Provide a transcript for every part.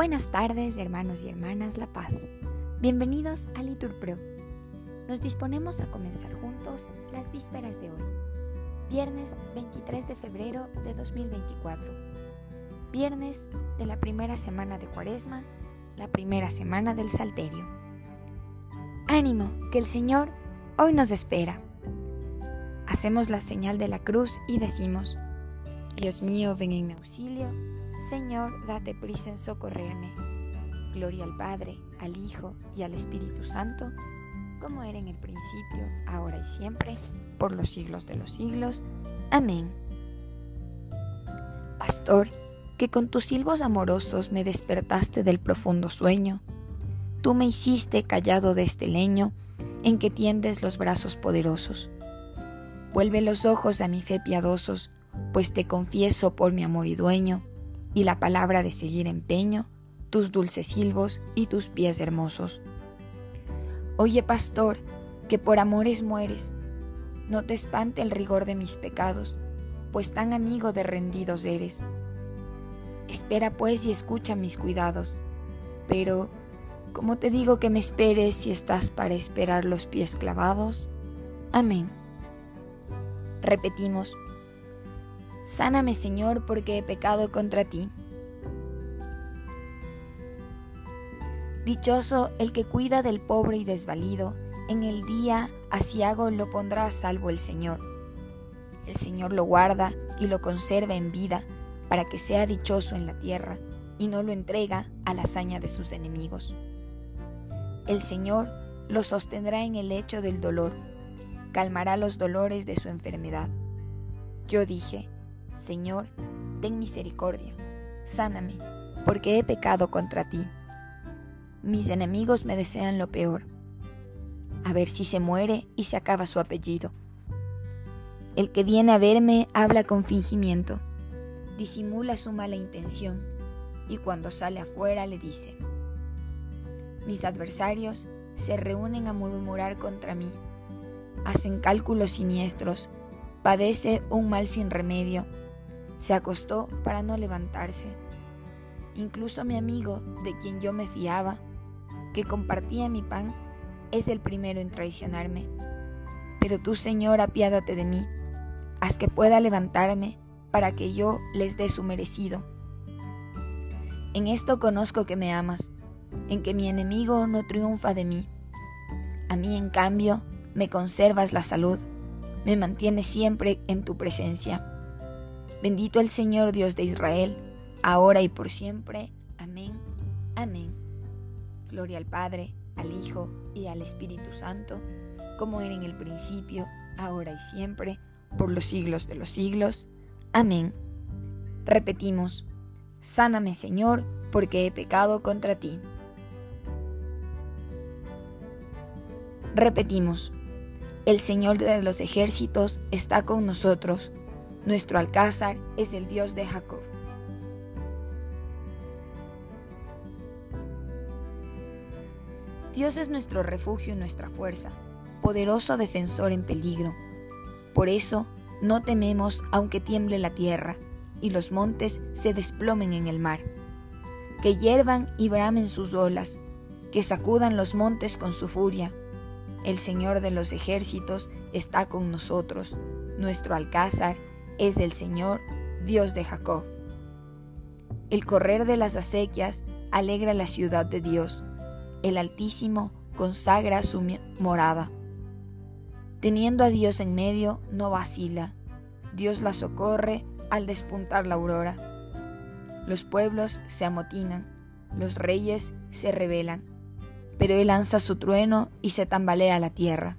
Buenas tardes, hermanos y hermanas La Paz. Bienvenidos a Litur Pro. Nos disponemos a comenzar juntos las vísperas de hoy, viernes 23 de febrero de 2024, viernes de la primera semana de Cuaresma, la primera semana del Salterio. Ánimo, que el Señor hoy nos espera. Hacemos la señal de la cruz y decimos, Dios mío, ven en mi auxilio Señor, date prisa en socorrerme. Gloria al Padre, al Hijo y al Espíritu Santo, como era en el principio, ahora y siempre, por los siglos de los siglos. Amén. Pastor, que con tus silbos amorosos me despertaste del profundo sueño, tú me hiciste callado de este leño en que tiendes los brazos poderosos. Vuelve los ojos a mi fe piadosos, pues te confieso por mi amor y dueño, y la palabra de seguir empeño, tus dulces silbos y tus pies hermosos. Oye, pastor, que por amores mueres, no te espante el rigor de mis pecados, pues tan amigo de rendidos eres. Espera pues y escucha mis cuidados, pero, ¿cómo te digo que me esperes si estás para esperar los pies clavados? Amén. Repetimos, Sáname, Señor, porque he pecado contra ti. Dichoso el que cuida del pobre y desvalido, en el día asiago lo pondrá a salvo el Señor. El Señor lo guarda y lo conserva en vida, para que sea dichoso en la tierra, y no lo entrega a la hazaña de sus enemigos. El Señor lo sostendrá en el lecho del dolor, calmará los dolores de su enfermedad. Yo dije, Señor, ten misericordia, sáname, porque he pecado contra ti. Mis enemigos me desean lo peor. A ver si se muere y se acaba su apellido. El que viene a verme habla con fingimiento, disimula su mala intención y cuando sale afuera le dice, mis adversarios se reúnen a murmurar contra mí, hacen cálculos siniestros, padece un mal sin remedio se acostó para no levantarse. Incluso mi amigo, de quien yo me fiaba, que compartía mi pan, es el primero en traicionarme. Pero tú, Señor, apiádate de mí, haz que pueda levantarme para que yo les dé su merecido. En esto conozco que me amas, en que mi enemigo no triunfa de mí. A mí, en cambio, me conservas la salud, me mantienes siempre en tu presencia. Bendito el Señor Dios de Israel, ahora y por siempre. Amén. Amén. Gloria al Padre, al Hijo y al Espíritu Santo, como era en el principio, ahora y siempre, por los siglos de los siglos. Amén. Repetimos, sáname Señor, porque he pecado contra ti. Repetimos, el Señor de los ejércitos está con nosotros nuestro alcázar es el Dios de Jacob. Dios es nuestro refugio y nuestra fuerza, poderoso defensor en peligro. Por eso no tememos aunque tiemble la tierra y los montes se desplomen en el mar. Que hiervan y bramen sus olas, que sacudan los montes con su furia. El Señor de los ejércitos está con nosotros, nuestro alcázar es el Señor, Dios de Jacob. El correr de las acequias alegra la ciudad de Dios. El Altísimo consagra su morada. Teniendo a Dios en medio, no vacila. Dios la socorre al despuntar la aurora. Los pueblos se amotinan, los reyes se rebelan, pero Él lanza su trueno y se tambalea la tierra.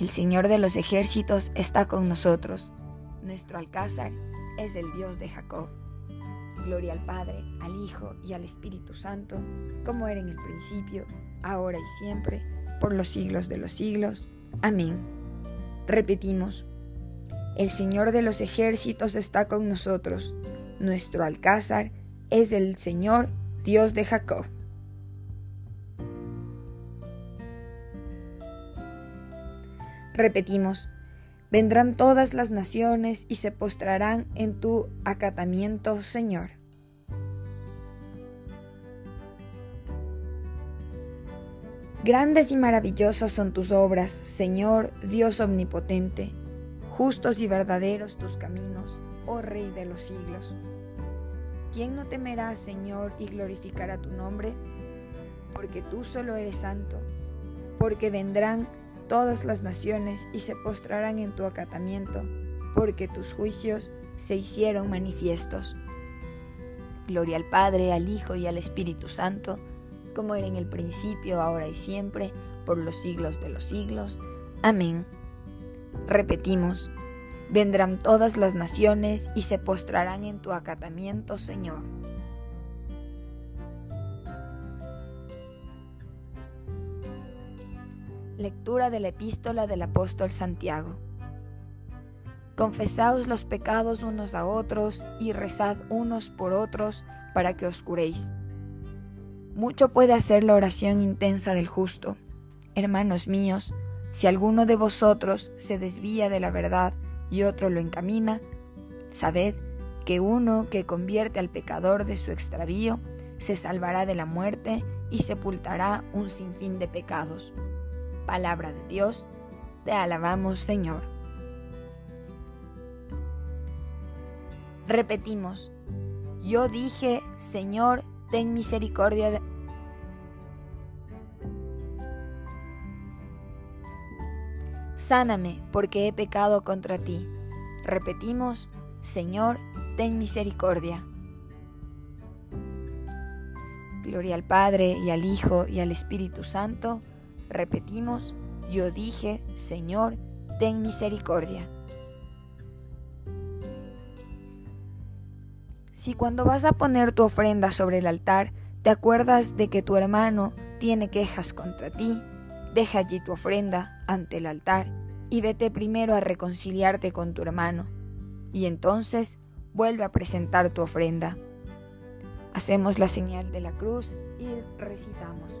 El Señor de los ejércitos está con nosotros. Nuestro alcázar es el Dios de Jacob. Gloria al Padre, al Hijo y al Espíritu Santo, como era en el principio, ahora y siempre, por los siglos de los siglos. Amén. Repetimos, el Señor de los ejércitos está con nosotros, nuestro alcázar es el Señor Dios de Jacob. Repetimos, vendrán todas las naciones y se postrarán en tu acatamiento, Señor. Grandes y maravillosas son tus obras, Señor Dios omnipotente, justos y verdaderos tus caminos, oh Rey de los siglos. ¿Quién no temerá, Señor, y glorificará tu nombre? Porque tú solo eres santo, porque vendrán todas las naciones y se postrarán en tu acatamiento, porque tus juicios se hicieron manifiestos. Gloria al Padre, al Hijo y al Espíritu Santo, como era en el principio, ahora y siempre, por los siglos de los siglos. Amén. Repetimos, vendrán todas las naciones y se postrarán en tu acatamiento, Señor. Lectura de la epístola del apóstol Santiago. Confesaos los pecados unos a otros y rezad unos por otros para que os curéis. Mucho puede hacer la oración intensa del justo. Hermanos míos, si alguno de vosotros se desvía de la verdad y otro lo encamina, sabed que uno que convierte al pecador de su extravío se salvará de la muerte y sepultará un sinfín de pecados. Palabra de Dios, te alabamos Señor. Repetimos, yo dije, Señor, ten misericordia de... Sáname, porque he pecado contra ti. Repetimos, Señor, ten misericordia. Gloria al Padre y al Hijo y al Espíritu Santo. Repetimos, yo dije, Señor, ten misericordia. Si cuando vas a poner tu ofrenda sobre el altar te acuerdas de que tu hermano tiene quejas contra ti, deja allí tu ofrenda ante el altar y vete primero a reconciliarte con tu hermano, y entonces vuelve a presentar tu ofrenda. Hacemos la señal de la cruz y recitamos.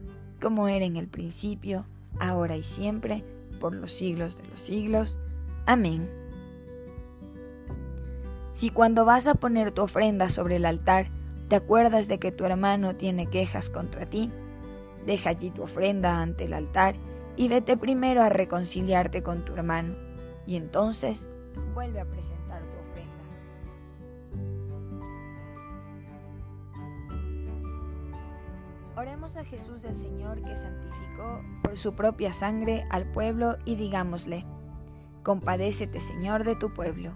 como era en el principio, ahora y siempre, por los siglos de los siglos. Amén. Si cuando vas a poner tu ofrenda sobre el altar te acuerdas de que tu hermano tiene quejas contra ti, deja allí tu ofrenda ante el altar y vete primero a reconciliarte con tu hermano, y entonces vuelve a presentar Oremos a Jesús el Señor que santificó por su propia sangre al pueblo y digámosle, compadécete Señor de tu pueblo.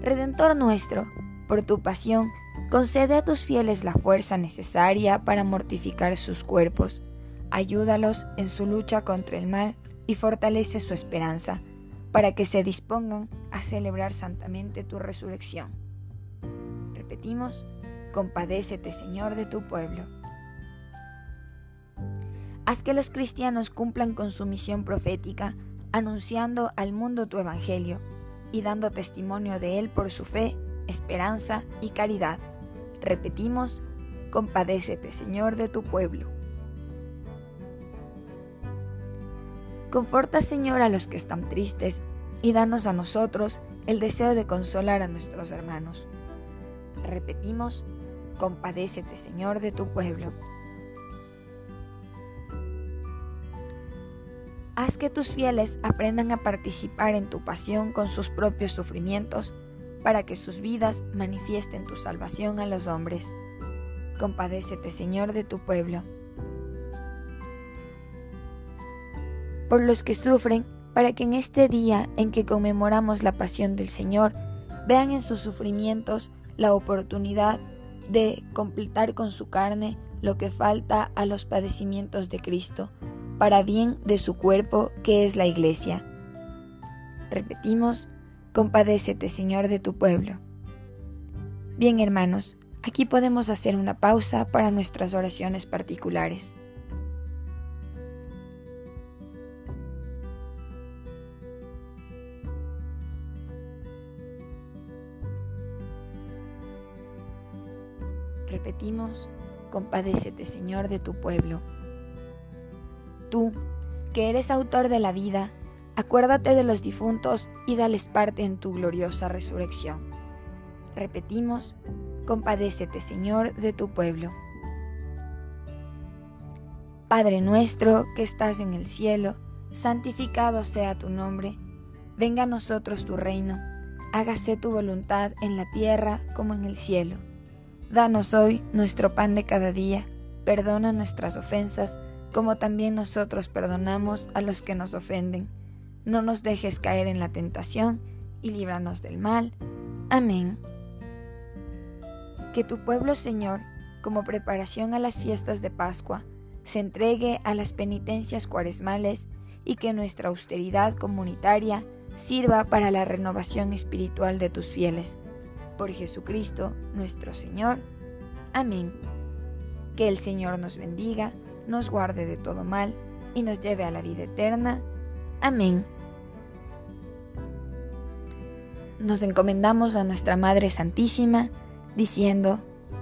Redentor nuestro, por tu pasión, concede a tus fieles la fuerza necesaria para mortificar sus cuerpos, ayúdalos en su lucha contra el mal y fortalece su esperanza, para que se dispongan a celebrar santamente tu resurrección. Repetimos, compadécete Señor de tu pueblo. Haz que los cristianos cumplan con su misión profética, anunciando al mundo tu evangelio y dando testimonio de Él por su fe, esperanza y caridad. Repetimos, compadécete Señor de tu pueblo. Conforta Señor a los que están tristes y danos a nosotros el deseo de consolar a nuestros hermanos. Repetimos, compadécete Señor de tu pueblo. Haz que tus fieles aprendan a participar en tu pasión con sus propios sufrimientos, para que sus vidas manifiesten tu salvación a los hombres. Compadécete, Señor, de tu pueblo. Por los que sufren, para que en este día en que conmemoramos la pasión del Señor, vean en sus sufrimientos la oportunidad de completar con su carne lo que falta a los padecimientos de Cristo para bien de su cuerpo que es la iglesia. Repetimos, compadécete Señor de tu pueblo. Bien hermanos, aquí podemos hacer una pausa para nuestras oraciones particulares. Compadécete Señor de tu pueblo tú, que eres autor de la vida, acuérdate de los difuntos y dales parte en tu gloriosa resurrección. Repetimos, compadécete Señor de tu pueblo. Padre nuestro que estás en el cielo, santificado sea tu nombre, venga a nosotros tu reino, hágase tu voluntad en la tierra como en el cielo. Danos hoy nuestro pan de cada día, perdona nuestras ofensas, como también nosotros perdonamos a los que nos ofenden. No nos dejes caer en la tentación y líbranos del mal. Amén. Que tu pueblo, Señor, como preparación a las fiestas de Pascua, se entregue a las penitencias cuaresmales y que nuestra austeridad comunitaria sirva para la renovación espiritual de tus fieles. Por Jesucristo nuestro Señor. Amén. Que el Señor nos bendiga nos guarde de todo mal y nos lleve a la vida eterna. Amén. Nos encomendamos a nuestra Madre Santísima, diciendo,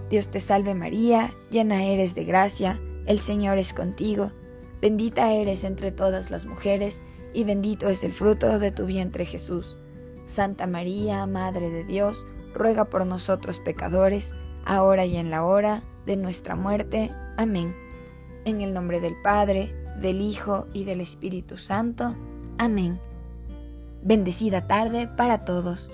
Dios te salve María, llena eres de gracia, el Señor es contigo, bendita eres entre todas las mujeres, y bendito es el fruto de tu vientre Jesús. Santa María, Madre de Dios, ruega por nosotros pecadores, ahora y en la hora de nuestra muerte. Amén. En el nombre del Padre, del Hijo y del Espíritu Santo. Amén. Bendecida tarde para todos.